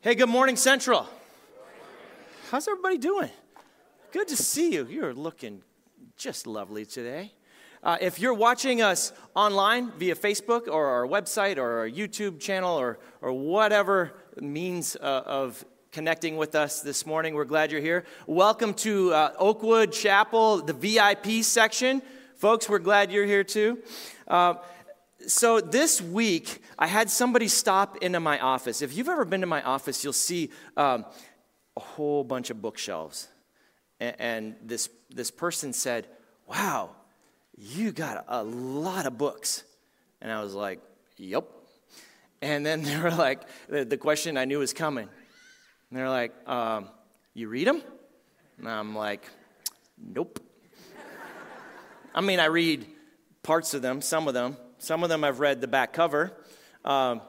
Hey, good morning, Central. How's everybody doing? Good to see you. You're looking just lovely today. Uh, if you're watching us online via Facebook or our website or our YouTube channel or, or whatever means uh, of connecting with us this morning, we're glad you're here. Welcome to uh, Oakwood Chapel, the VIP section. Folks, we're glad you're here too. So this week, I had somebody stop into my office. If you've ever been to my office, you'll see um, a whole bunch of bookshelves. And, and this, this person said, Wow, you got a lot of books. And I was like, Yep. And then they were like, the, the question I knew was coming. And they're like, um, You read them? And I'm like, Nope. I mean, I read parts of them, some of them. Some of them I've read the back cover. Um,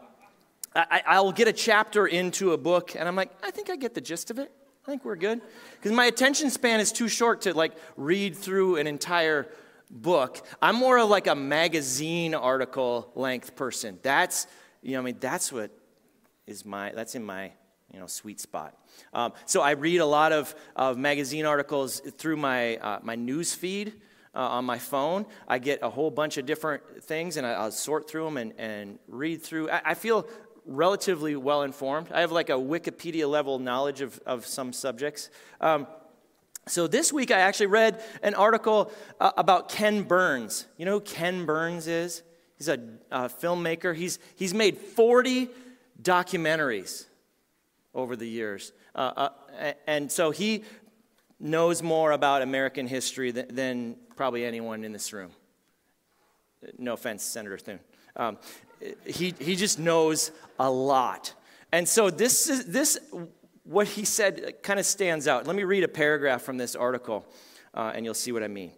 I, will get a chapter into a book, and I'm like, I think I get the gist of it. I think we're good. Because my attention span is too short to like read through an entire book. I'm more of like a magazine article length person. That's, you know, I mean, that's what is my, that's in my, you know, sweet spot. Um, so I read a lot of, of magazine articles through my, uh, my news feed uh, on my phone. I get a whole bunch of different things and I, will sort through them and, and read through. I, I feel relatively well informed. I have like a Wikipedia level knowledge of, of some subjects. Um, so this week I actually read an article uh, about Ken Burns. You know who Ken Burns is? He's a filmmaker. He's, he's made 40 documentaries over the years. Uh, uh, and so he knows more about American history than, than probably anyone in this room. No offense, Senator Thune. Um, he, he just knows a lot. And so this is this what he said kind of stands out. Let me read a paragraph from this article, uh, and you'll see what I mean.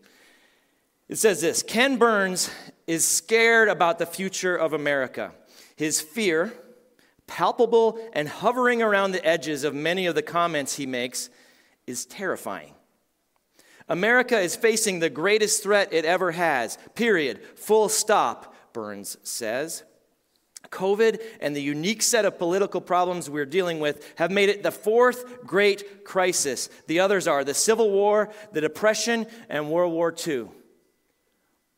It says this Ken Burns is scared about the future of America. His fear, palpable and hovering around the edges of many of the comments he makes, is terrifying. America is facing the greatest threat it ever has, period. Full stop, Burns says. COVID and the unique set of political problems we're dealing with have made it the fourth great crisis. The others are the Civil War, the Depression, and World War II.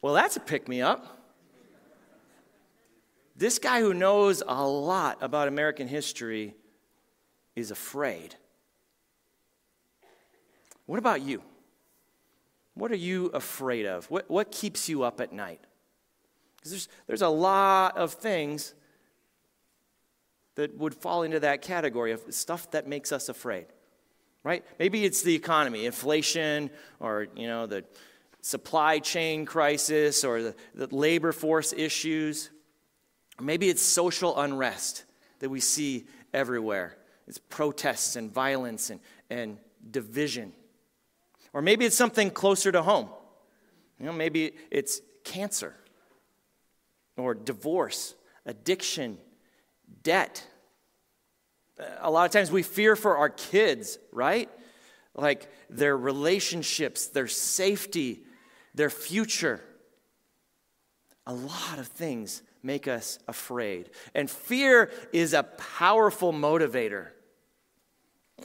Well, that's a pick me up. This guy who knows a lot about American history is afraid. What about you? What are you afraid of? What, what keeps you up at night? Because there's, there's a lot of things that would fall into that category of stuff that makes us afraid, right? Maybe it's the economy, inflation, or, you know, the supply chain crisis, or the, the labor force issues. Maybe it's social unrest that we see everywhere. It's protests and violence and, and division. Or maybe it's something closer to home. You know, maybe it's cancer or divorce, addiction, debt. A lot of times we fear for our kids, right? Like their relationships, their safety, their future. A lot of things make us afraid. And fear is a powerful motivator.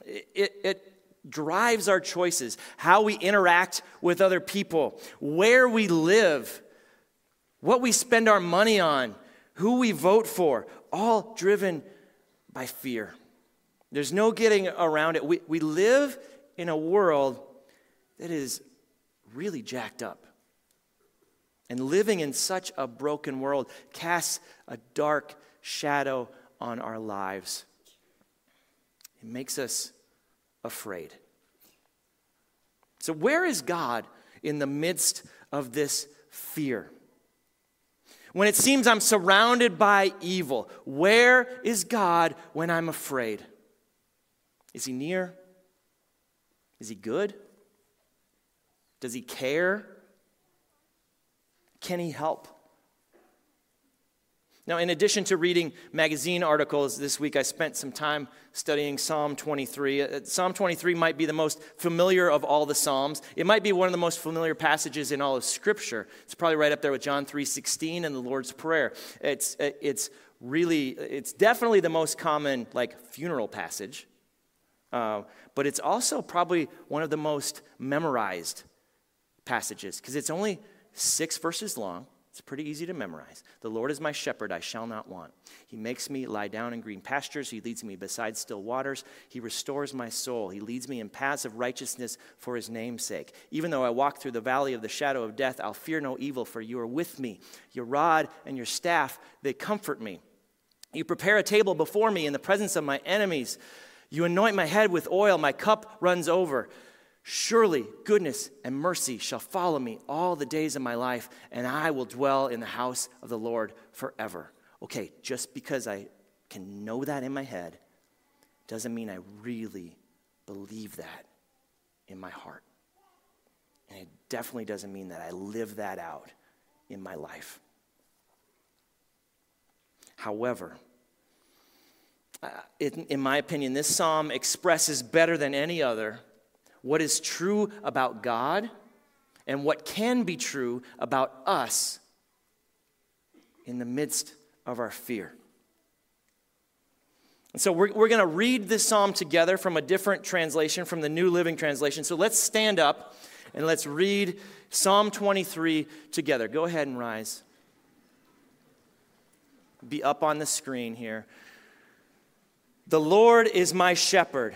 It, it, drives our choices, how we interact with other people, where we live, what we spend our money on, who we vote for, all driven by fear. There's no getting around it. We, we live in a world that is really jacked up. And living in such a broken world casts a dark shadow on our lives. It makes us afraid. So, where is God in the midst of this fear? When it seems I'm surrounded by evil, where is God when I'm afraid? Is he near? Is he good? Does he care? Can he help? Now, in addition to reading magazine articles this week, I spent some time studying Psalm 23. Uh, Psalm 23 might be the most familiar of all the Psalms. It might be one of the most familiar passages in all of Scripture. It's probably right up there with John 3.16 and the Lord's Prayer. It's, uh, it's really, it's definitely the most common, like, funeral passage. Uh, but it's also probably one of the most memorized passages because it's only six verses long. It's pretty easy to memorize. The Lord is my shepherd, I shall not want. He makes me lie down in green pastures. He leads me beside still waters. He restores my soul. He leads me in paths of righteousness for his name's sake. Even though I walk through the valley of the shadow of death, I'll fear no evil, for you are with me. Your rod and your staff, they comfort me. You prepare a table before me in the presence of my enemies. You anoint my head with oil, my cup runs over. Surely goodness and mercy shall follow me all the days of my life, and I will dwell in the house of the Lord forever. Okay, just because I can know that in my head doesn't mean I really believe that in my heart. And it definitely doesn't mean that I live that out in my life. However, uh, in, in my opinion, this psalm expresses better than any other what is true about God and what can be true about us in the midst of our fear. And so we're, we're going to read this psalm together from a different translation, from the New Living Translation. So let's stand up and let's read Psalm 23 together. Go ahead and rise. Be up on the screen here. The Lord is my shepherd.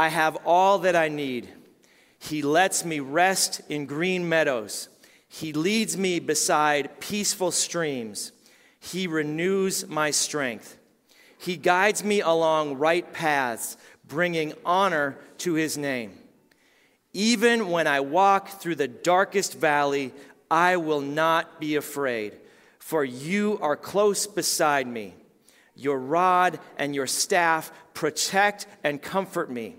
I have all that I need. He lets me rest in green meadows. He leads me beside peaceful streams. He renews my strength. He guides me along right paths, bringing honor to his name. Even when I walk through the darkest valley, I will not be afraid, for you are close beside me. Your rod and your staff protect and comfort me.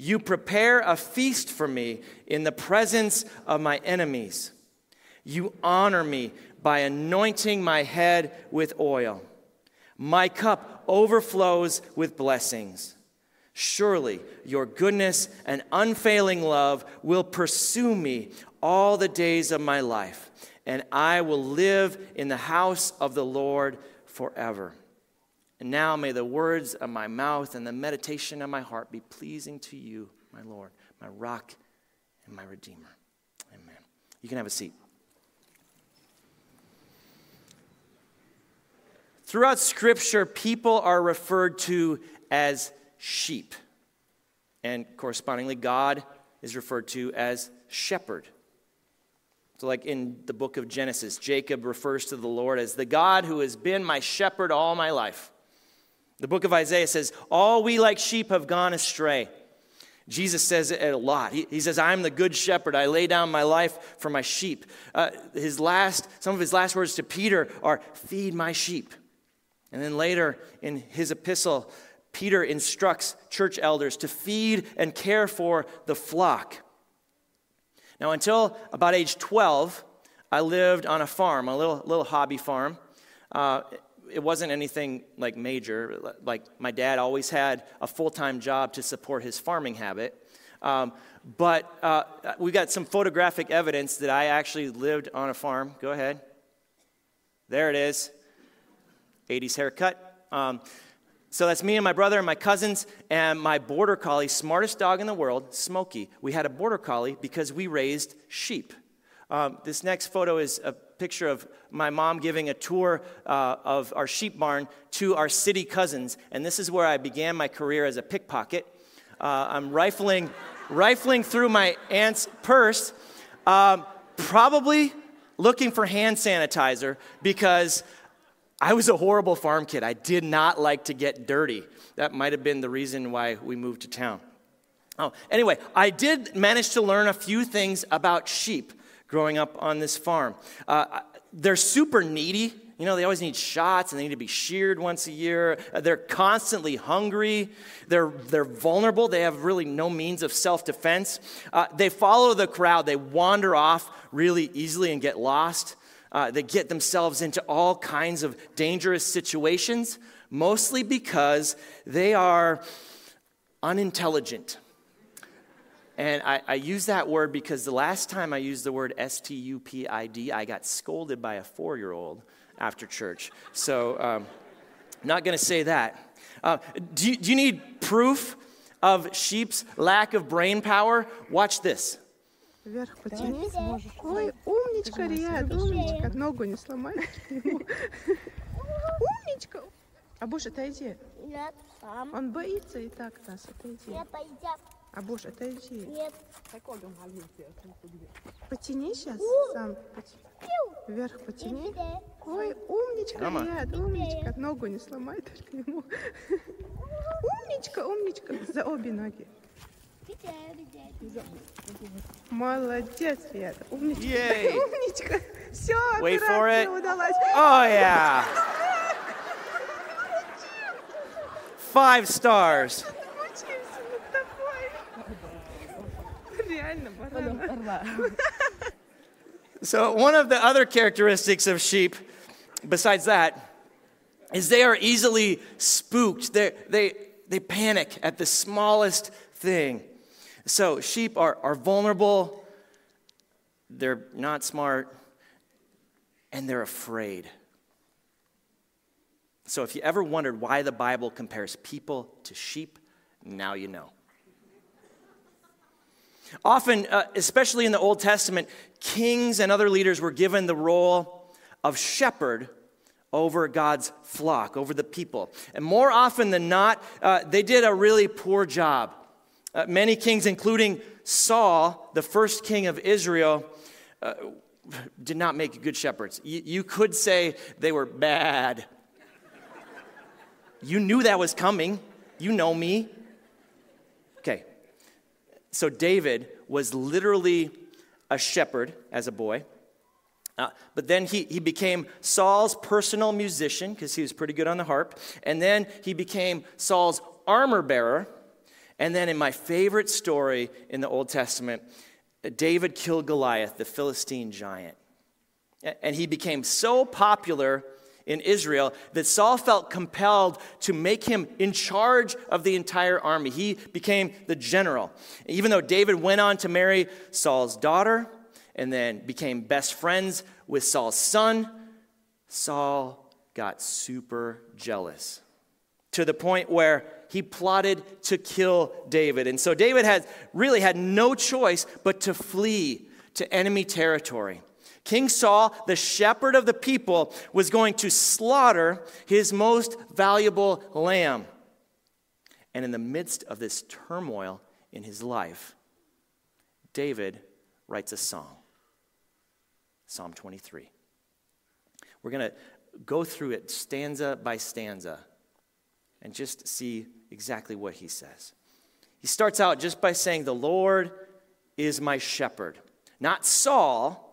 You prepare a feast for me in the presence of my enemies. You honor me by anointing my head with oil. My cup overflows with blessings. Surely your goodness and unfailing love will pursue me all the days of my life, and I will live in the house of the Lord forever. And now may the words of my mouth and the meditation of my heart be pleasing to you, my Lord, my rock and my redeemer. Amen. You can have a seat. Throughout Scripture, people are referred to as sheep. And correspondingly, God is referred to as shepherd. So, like in the book of Genesis, Jacob refers to the Lord as the God who has been my shepherd all my life. The book of Isaiah says, All we like sheep have gone astray. Jesus says it a lot. He, he says, I'm the good shepherd. I lay down my life for my sheep. Uh, his last, some of his last words to Peter are, Feed my sheep. And then later in his epistle, Peter instructs church elders to feed and care for the flock. Now, until about age 12, I lived on a farm, a little, little hobby farm. Uh, it wasn't anything like major. Like my dad always had a full time job to support his farming habit. Um, but uh, we got some photographic evidence that I actually lived on a farm. Go ahead. There it is. 80s haircut. Um, so that's me and my brother and my cousins and my border collie, smartest dog in the world, Smokey. We had a border collie because we raised sheep. Um, this next photo is a picture of my mom giving a tour uh, of our sheep barn to our city cousins. And this is where I began my career as a pickpocket. Uh, I'm rifling, rifling through my aunt's purse, um, probably looking for hand sanitizer because I was a horrible farm kid. I did not like to get dirty. That might have been the reason why we moved to town. Oh, anyway, I did manage to learn a few things about sheep growing up on this farm. Uh, they're super needy. You know, they always need shots and they need to be sheared once a year. Uh, they're constantly hungry. They're, they're vulnerable. They have really no means of self defense. Uh, they follow the crowd. They wander off really easily and get lost. Uh, they get themselves into all kinds of dangerous situations, mostly because they are unintelligent. And I, I, use that word because the last time I used the word S T U P I D, I got scolded by a four year old after church. So um, Not going to say that. Uh, do, you, do you need proof of sheep's lack of brain power? Watch this. Вверх потянись. Ой, умничка, Риад, умничка. Ногу не сломай. Умничка. А Буш, отойди. Нет, сам. Он боится и так нас. Отойди. Нет, пойдем. А Буш, отойди. Нет. Потяни сейчас сам. Вверх потяни. Ой, умничка. Риад, умничка. Ногу не сломай только ему. Умничка, умничка. За обе ноги. Молодец, Риад. Умничка. Yay. Умничка. Все, Wait for операция it. удалась. Oh, yeah. Five stars. So, one of the other characteristics of sheep, besides that, is they are easily spooked. They, they, they panic at the smallest thing. So, sheep are, are vulnerable, they're not smart, and they're afraid. So, if you ever wondered why the Bible compares people to sheep, now you know. Often, uh, especially in the Old Testament, kings and other leaders were given the role of shepherd over God's flock, over the people. And more often than not, uh, they did a really poor job. Uh, many kings, including Saul, the first king of Israel, uh, did not make good shepherds. You, you could say they were bad. You knew that was coming. You know me. So David was literally a shepherd as a boy. Uh, but then he, he became Saul's personal musician because he was pretty good on the harp. And then he became Saul's armor bearer. And then, in my favorite story in the Old Testament, David killed Goliath, the Philistine giant. And he became so popular in Israel that Saul felt compelled to make him in charge of the entire army. He became the general. Even though David went on to marry Saul's daughter and then became best friends with Saul's son, Saul got super jealous to the point where he plotted to kill David. And so David had really had no choice but to flee to enemy territory. King Saul, the shepherd of the people, was going to slaughter his most valuable lamb. And in the midst of this turmoil in his life, David writes a song Psalm 23. We're going to go through it stanza by stanza and just see exactly what he says. He starts out just by saying, The Lord is my shepherd. Not Saul,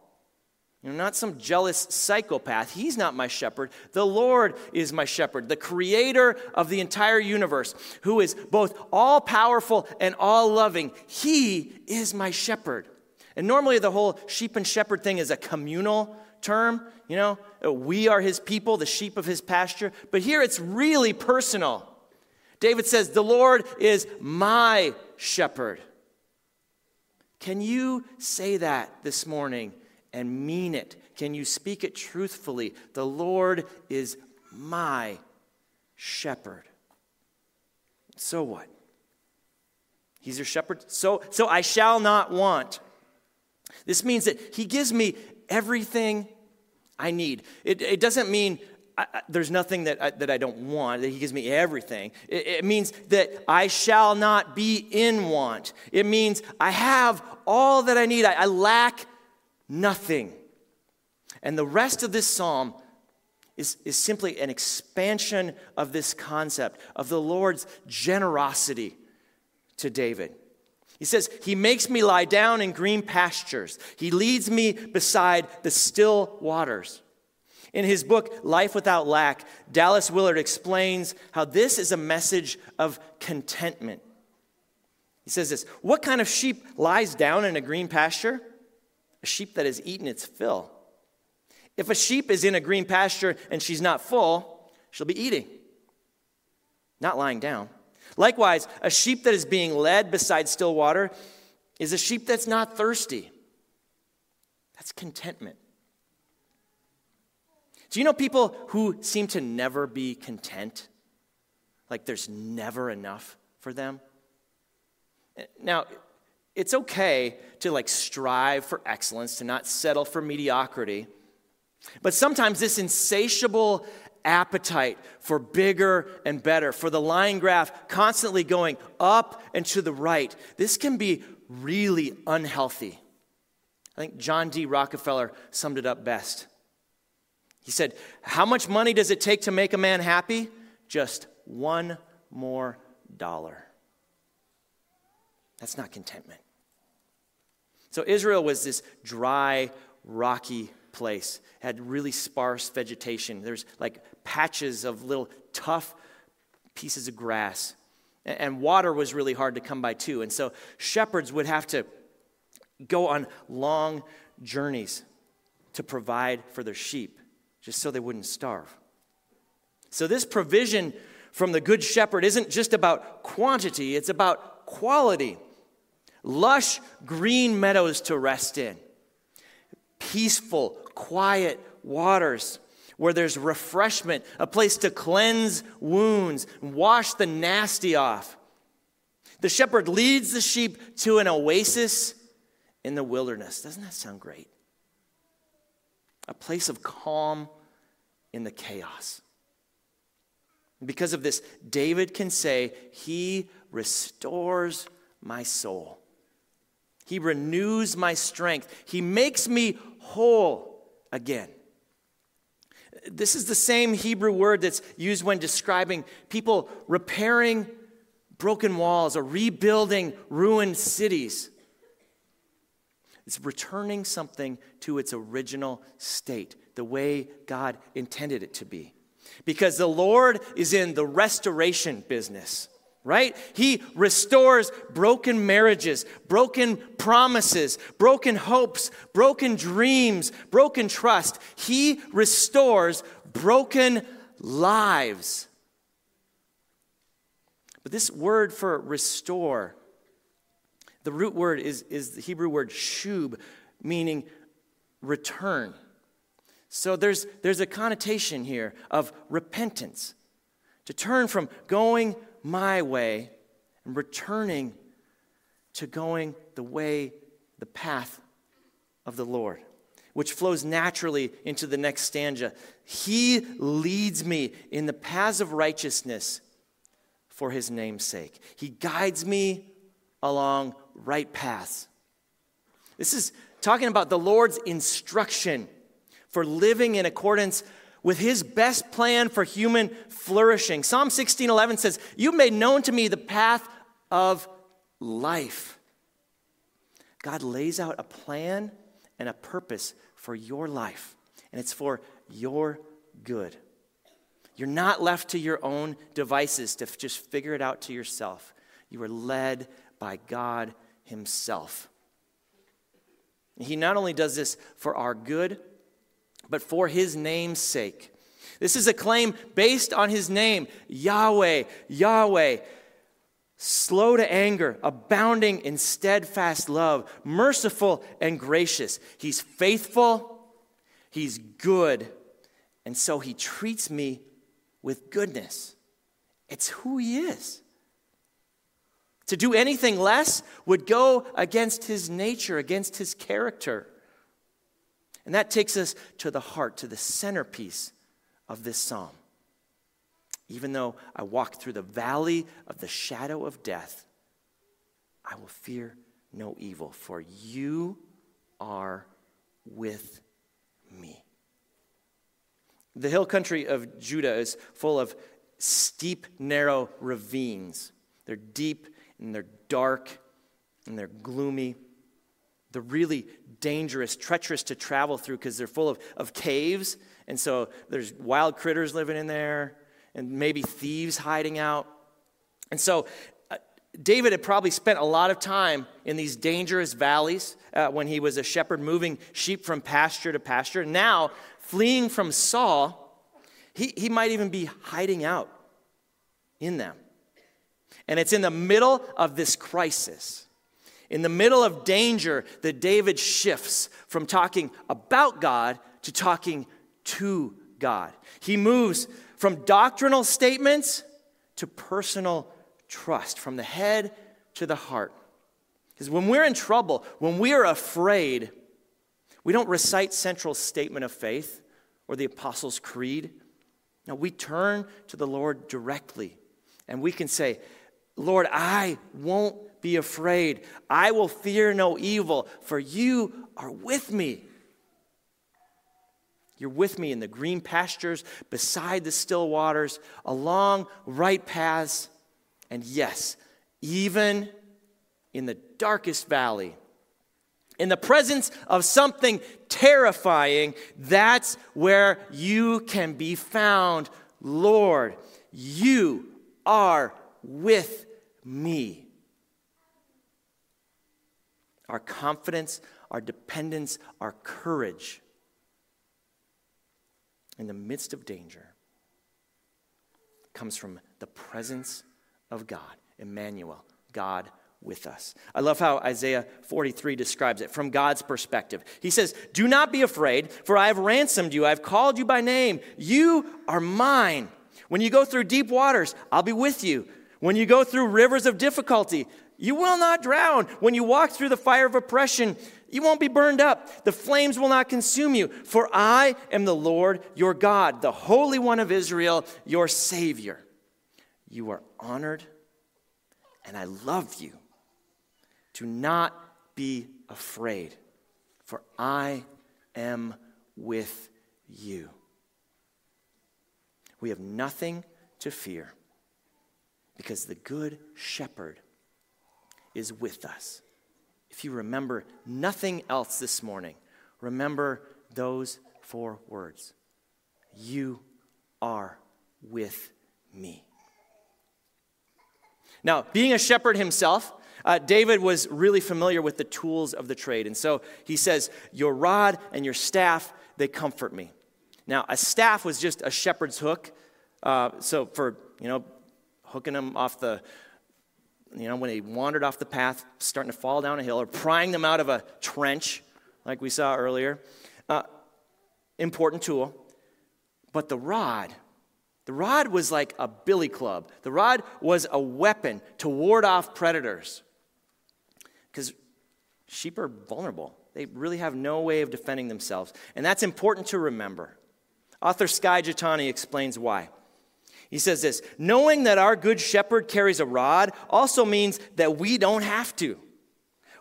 you know, not some jealous psychopath. He's not my shepherd. The Lord is my shepherd, the creator of the entire universe, who is both all powerful and all loving. He is my shepherd. And normally, the whole sheep and shepherd thing is a communal term. You know, we are his people, the sheep of his pasture. But here it's really personal. David says, The Lord is my shepherd. Can you say that this morning and mean it? Can you speak it truthfully? The Lord is my shepherd. So what? He's your shepherd. So, so I shall not want. This means that he gives me everything I need. It, it doesn't mean I, I- there's nothing that I, that I don't want, that he gives me everything. It, it means that I shall not be in want. It means I have all that I need. I, I lack nothing. And the rest of this psalm is, is simply an expansion of this concept of the Lord's generosity to David. He says, He makes me lie down in green pastures. He leads me beside the still waters. In his book, Life Without Lack, Dallas Willard explains how this is a message of contentment. He says this What kind of sheep lies down in a green pasture? Sheep that has eaten its fill. If a sheep is in a green pasture and she's not full, she'll be eating, not lying down. Likewise, a sheep that is being led beside still water is a sheep that's not thirsty. That's contentment. Do you know people who seem to never be content? Like there's never enough for them? Now, it's okay to like strive for excellence, to not settle for mediocrity. But sometimes this insatiable appetite for bigger and better, for the line graph constantly going up and to the right, this can be really unhealthy. I think John D. Rockefeller summed it up best. He said, How much money does it take to make a man happy? Just one more dollar. That's not contentment. So Israel was this dry, rocky place. It had really sparse vegetation. There's like patches of little tough pieces of grass. And water was really hard to come by too. And so shepherds would have to go on long journeys to provide for their sheep, just so they wouldn't starve. So, this provision from the Good Shepherd isn't just about quantity, it's about quality. Lush green meadows to rest in, peaceful, quiet waters where there's refreshment, a place to cleanse wounds, wash the nasty off. The shepherd leads the sheep to an oasis in the wilderness. Doesn't that sound great? A place of calm in the chaos. Because of this, David can say, He restores my soul. He renews my strength. He makes me whole again. This is the same Hebrew word that's used when describing people repairing broken walls or rebuilding ruined cities. It's returning something to its original state, the way God intended it to be. Because the Lord is in the restoration business right? He restores broken marriages, broken promises, broken hopes, broken dreams, broken trust. He restores broken lives. But this word for restore, the root word is, is the Hebrew word shub, meaning return. So there's, there's a connotation here of repentance, to turn from going my way and returning to going the way, the path of the Lord, which flows naturally into the next stanza. He leads me in the paths of righteousness for his name's sake. He guides me along right paths. This is talking about the Lord's instruction for living in accordance with his best plan for human flourishing. Psalm 16:11 says, "You made known to me the path of life." God lays out a plan and a purpose for your life, and it's for your good. You're not left to your own devices to just figure it out to yourself. You are led by God Himself. He not only does this for our good, but for his name's sake. This is a claim based on his name Yahweh, Yahweh, slow to anger, abounding in steadfast love, merciful and gracious. He's faithful, he's good, and so he treats me with goodness. It's who he is. To do anything less would go against his nature, against his character. And that takes us to the heart, to the centerpiece of this psalm. Even though I walk through the valley of the shadow of death, I will fear no evil, for you are with me. The hill country of Judah is full of steep, narrow ravines. They're deep and they're dark and they're gloomy. They're really dangerous, treacherous to travel through because they're full of, of caves. And so there's wild critters living in there and maybe thieves hiding out. And so uh, David had probably spent a lot of time in these dangerous valleys uh, when he was a shepherd moving sheep from pasture to pasture. Now, fleeing from Saul, he, he might even be hiding out in them. And it's in the middle of this crisis in the middle of danger, that David shifts from talking about God to talking to God. He moves from doctrinal statements to personal trust, from the head to the heart. Because when we're in trouble, when we are afraid, we don't recite central statement of faith or the Apostles' Creed. No, we turn to the Lord directly and we can say, Lord, I won't be afraid. I will fear no evil, for you are with me. You're with me in the green pastures, beside the still waters, along right paths, and yes, even in the darkest valley. In the presence of something terrifying, that's where you can be found. Lord, you are with me. Our confidence, our dependence, our courage in the midst of danger comes from the presence of God, Emmanuel, God with us. I love how Isaiah 43 describes it from God's perspective. He says, Do not be afraid, for I have ransomed you. I have called you by name. You are mine. When you go through deep waters, I'll be with you. When you go through rivers of difficulty, you will not drown. When you walk through the fire of oppression, you won't be burned up. The flames will not consume you. For I am the Lord your God, the Holy One of Israel, your Savior. You are honored, and I love you. Do not be afraid, for I am with you. We have nothing to fear because the Good Shepherd is with us. If you remember nothing else this morning, remember those four words You are with me. Now, being a shepherd himself, uh, David was really familiar with the tools of the trade. And so he says, Your rod and your staff, they comfort me. Now, a staff was just a shepherd's hook. Uh, so for, you know, hooking them off the, you know, when they wandered off the path, starting to fall down a hill, or prying them out of a trench, like we saw earlier. Uh, important tool. But the rod, the rod was like a billy club. The rod was a weapon to ward off predators. Because sheep are vulnerable, they really have no way of defending themselves. And that's important to remember. Author Skye Jethani explains why. He says this knowing that our good shepherd carries a rod also means that we don't have to.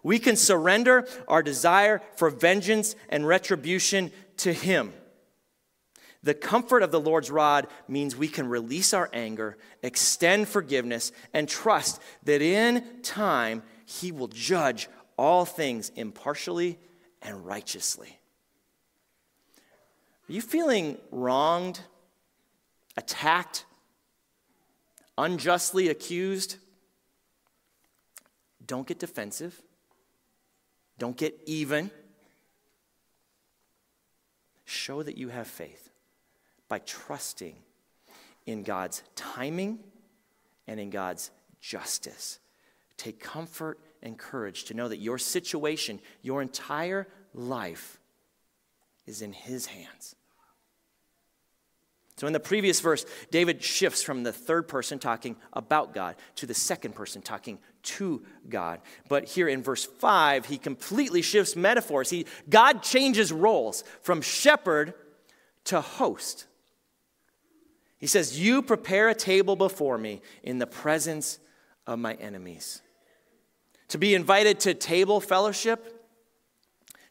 We can surrender our desire for vengeance and retribution to him. The comfort of the Lord's rod means we can release our anger, extend forgiveness, and trust that in time he will judge all things impartially and righteously. Are you feeling wronged, attacked, unjustly accused? Don't get defensive. Don't get even. Show that you have faith by trusting in God's timing and in God's justice. Take comfort and courage to know that your situation, your entire life, is in His hands. So, in the previous verse, David shifts from the third person talking about God to the second person talking to God. But here in verse 5, he completely shifts metaphors. He, God changes roles from shepherd to host. He says, You prepare a table before me in the presence of my enemies. To be invited to table fellowship,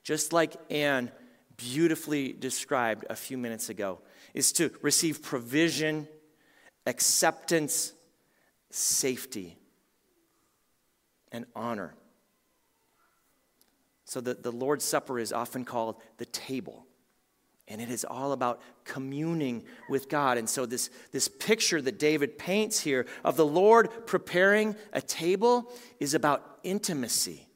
just like Anne beautifully described a few minutes ago, is to receive provision, acceptance, safety, and honor. So the, the Lord's Supper is often called the table. And it is all about communing with God. And so, this, this picture that David paints here of the Lord preparing a table is about intimacy,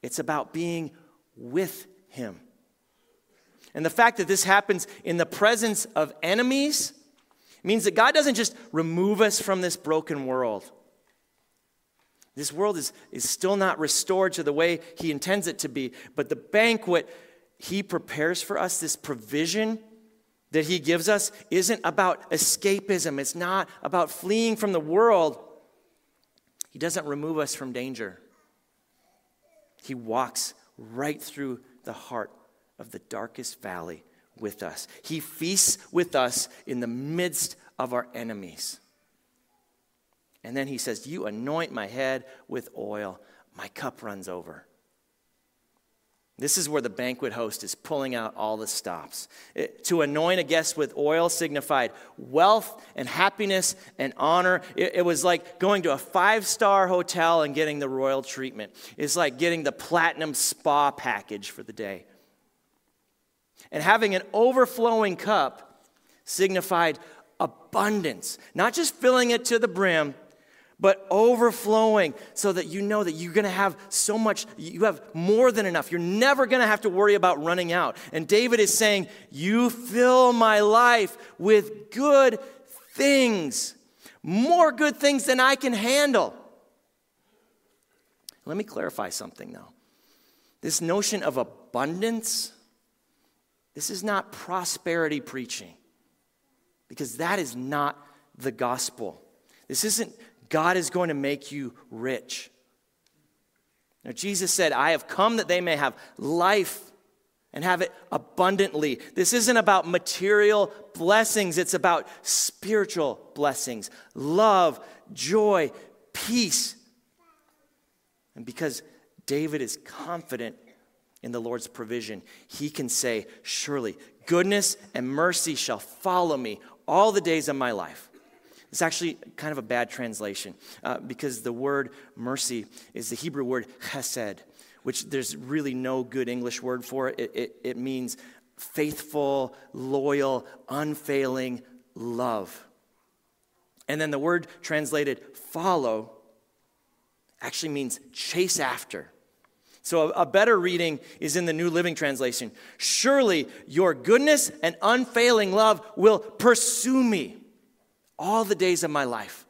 it's about being with Him. And the fact that this happens in the presence of enemies means that God doesn't just remove us from this broken world. This world is, is still not restored to the way He intends it to be, but the banquet He prepares for us, this provision, that he gives us isn't about escapism, it's not about fleeing from the world. He doesn't remove us from danger. He walks right through the heart of the darkest valley with us. He feasts with us in the midst of our enemies. And then he says, You anoint my head with oil, my cup runs over. This is where the banquet host is pulling out all the stops. It, to anoint a guest with oil signified wealth and happiness and honor. It, it was like going to a five star hotel and getting the royal treatment. It's like getting the platinum spa package for the day. And having an overflowing cup signified abundance, not just filling it to the brim, but overflowing so that you know that you're going to have so much, you have more than enough. You're never going to have to worry about running out. And David is saying, You fill my life with good things, more good things than I can handle. Let me clarify something though. This notion of abundance, this is not prosperity preaching, because that is not the gospel. This isn't God is going to make you rich. Now, Jesus said, I have come that they may have life and have it abundantly. This isn't about material blessings, it's about spiritual blessings love, joy, peace. And because David is confident in the Lord's provision, he can say, Surely goodness and mercy shall follow me all the days of my life. It's actually kind of a bad translation uh, because the word mercy is the Hebrew word chesed, which there's really no good English word for it. It, it, it means faithful, loyal, unfailing love. And then the word translated follow actually means chase after. So, a, better reading is in the New Living Translation. Surely your goodness and unfailing love will pursue me all the days of my life.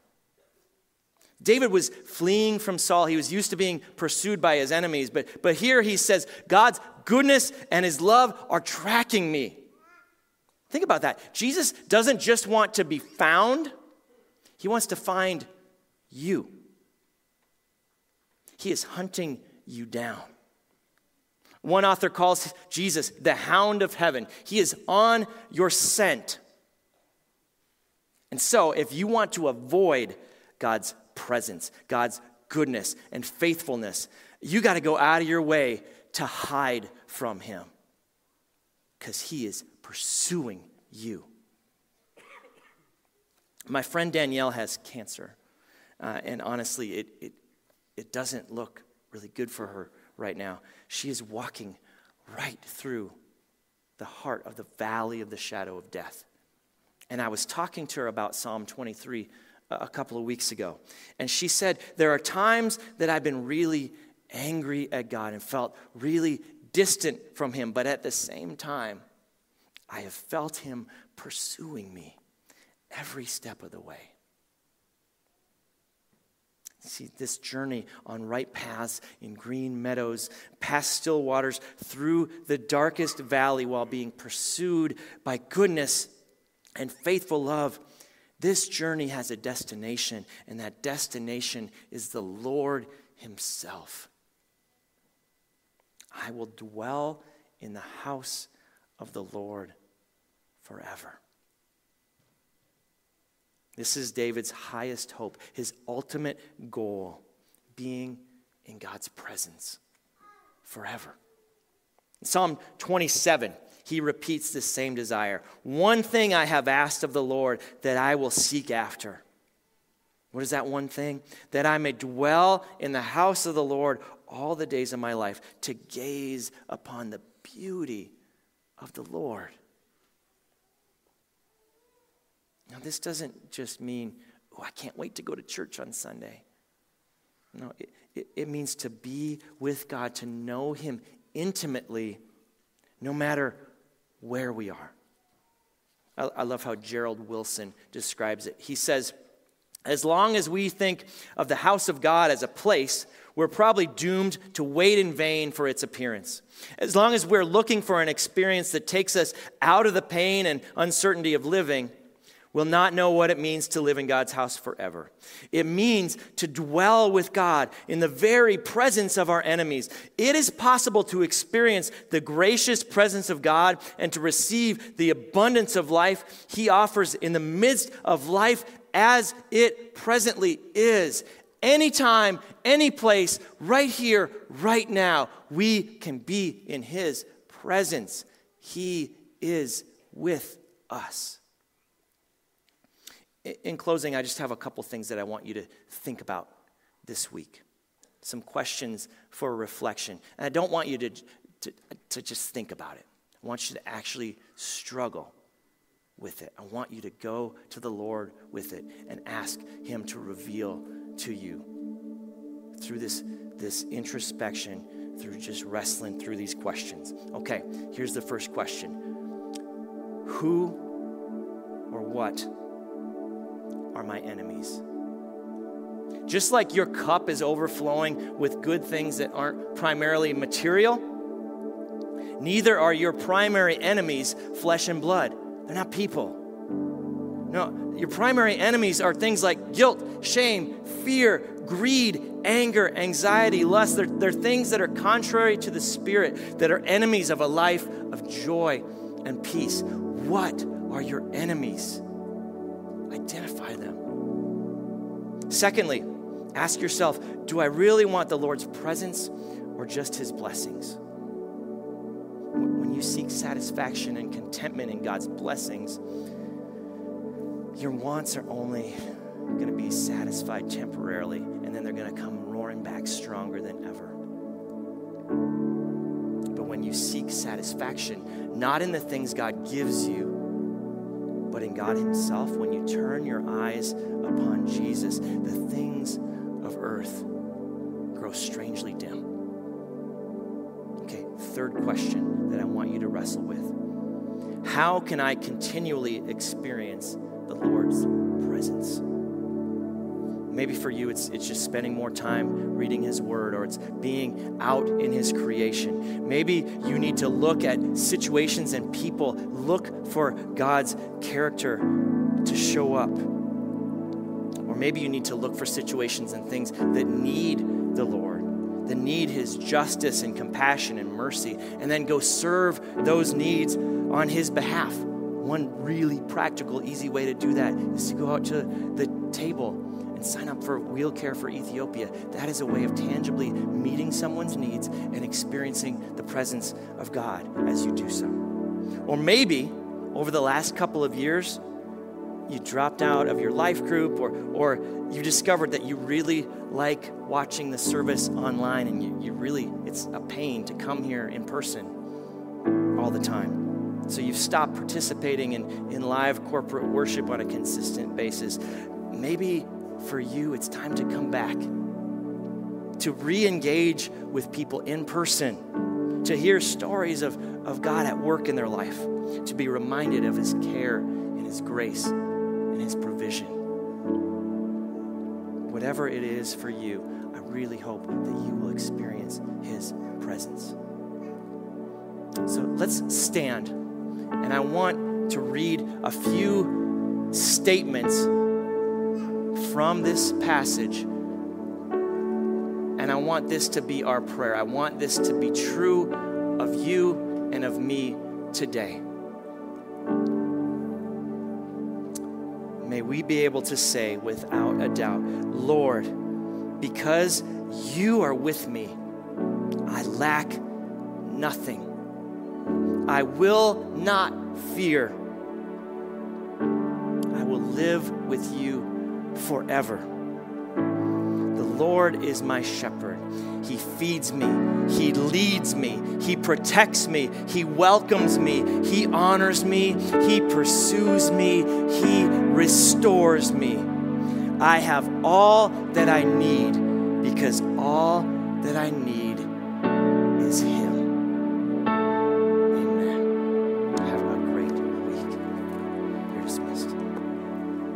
David was fleeing from Saul. He was used to being pursued by his enemies. But, but here he says, God's goodness and his love are tracking me. Think about that. Jesus doesn't just want to be found, he wants to find you. He is hunting you down. One author calls Jesus the hound of heaven. He is on your scent. And so, if you want to avoid God's presence, God's goodness and faithfulness, you got to go out of your way to hide from Him because He is pursuing you. My friend Danielle has cancer, uh, and honestly, it, it, it doesn't look really good for her right now. She is walking right through the heart of the valley of the shadow of death. And I was talking to her about Psalm 23 uh, a couple of weeks ago. And she said, There are times that I've been really angry at God and felt really distant from Him, but at the same time, I have felt Him pursuing me every step of the way. See, this journey on right paths in green meadows, past still waters, through the darkest valley while being pursued by goodness and faithful love, this journey has a destination, and that destination is the Lord Himself. I will dwell in the house of the Lord forever. This is David's highest hope, his ultimate goal, being in God's presence forever. In Psalm 27, he repeats the same desire. One thing I have asked of the Lord that I will seek after. What is that one thing? That I may dwell in the house of the Lord all the days of my life, to gaze upon the beauty of the Lord. Now, this doesn't just mean, oh, I can't wait to go to church on Sunday. No, it, it, it means to be with God, to know Him intimately, no matter where we are. I, I love how Gerald Wilson describes it. He says, as long as we think of the house of God as a place we're probably doomed to wait in vain for its appearance. As long as we're looking for an experience that takes us out of the pain and uncertainty of living, we'll not know what it means to live in God's house forever. It means to dwell with God in the very presence of our enemies. It is possible to experience the gracious presence of God and to receive the abundance of life He offers in the midst of life as it presently is. Anytime, any place, right here, right now, we can be in His presence. He is with us. In closing, I just have a couple things that I want you to think about this week. Some questions for reflection. And I don't want you to, to, to just think about it, I want you to actually struggle with it. I want you to go to the Lord with it and ask Him to reveal to you through this, this introspection, through just wrestling through these questions. Okay, here's the first question Who or what are my enemies? Just like your cup is overflowing with good things that aren't primarily material, neither are your primary enemies flesh and blood. They're not people. No, your primary enemies are things like guilt, shame, fear, greed, anger, anxiety, lust. They're, they're things that are contrary to the Spirit, that are enemies of a life of joy and peace. What are your enemies? Identify them. Secondly, ask yourself do I really want the Lord's presence or just his blessings? When you seek satisfaction and contentment in God's blessings, your wants are only going to be satisfied temporarily, and then they're going to come roaring back stronger than ever. But when you seek satisfaction, not in the things God gives you, but in God Himself, when you turn your eyes upon Jesus, the things of earth grow strangely dim. Okay, third question that I want you to wrestle with How can I continually experience the Lord's presence? Maybe for you, it's, it's just spending more time reading His Word or it's being out in His creation. Maybe you need to look at situations and people, look for God's character to show up. Or maybe you need to look for situations and things that need the Lord, that need His justice and compassion and mercy, and then go serve those needs on His behalf. One really practical, easy way to do that is to go out to the table and sign up for Wheel Care for Ethiopia. That is a way of tangibly meeting someone's needs and experiencing the presence of God as you do so. Or maybe over the last couple of years, you dropped out of your life group or, or you discovered that you really like watching the service online and you, you really, it's a pain to come here in person all the time. So you've stopped participating in, in live corporate worship on a consistent basis. Maybe for you, it's time to come back, to re engage with people in person, to hear stories of, of God at work in their life, to be reminded of His care and His grace and His provision. Whatever it is for you, I really hope that you will experience His presence. So let's stand, and I want to read a few statements from this passage. And I want this to be our prayer. I want this to be true of you and of me today. May we be able to say without a doubt, Lord, because you are with me, I lack nothing. I will not fear. I will live with you forever. The Lord is my shepherd. He feeds me, He leads me, He protects me, He welcomes me, He honors me, He pursues me, He restores me. I have all that I need because all that I need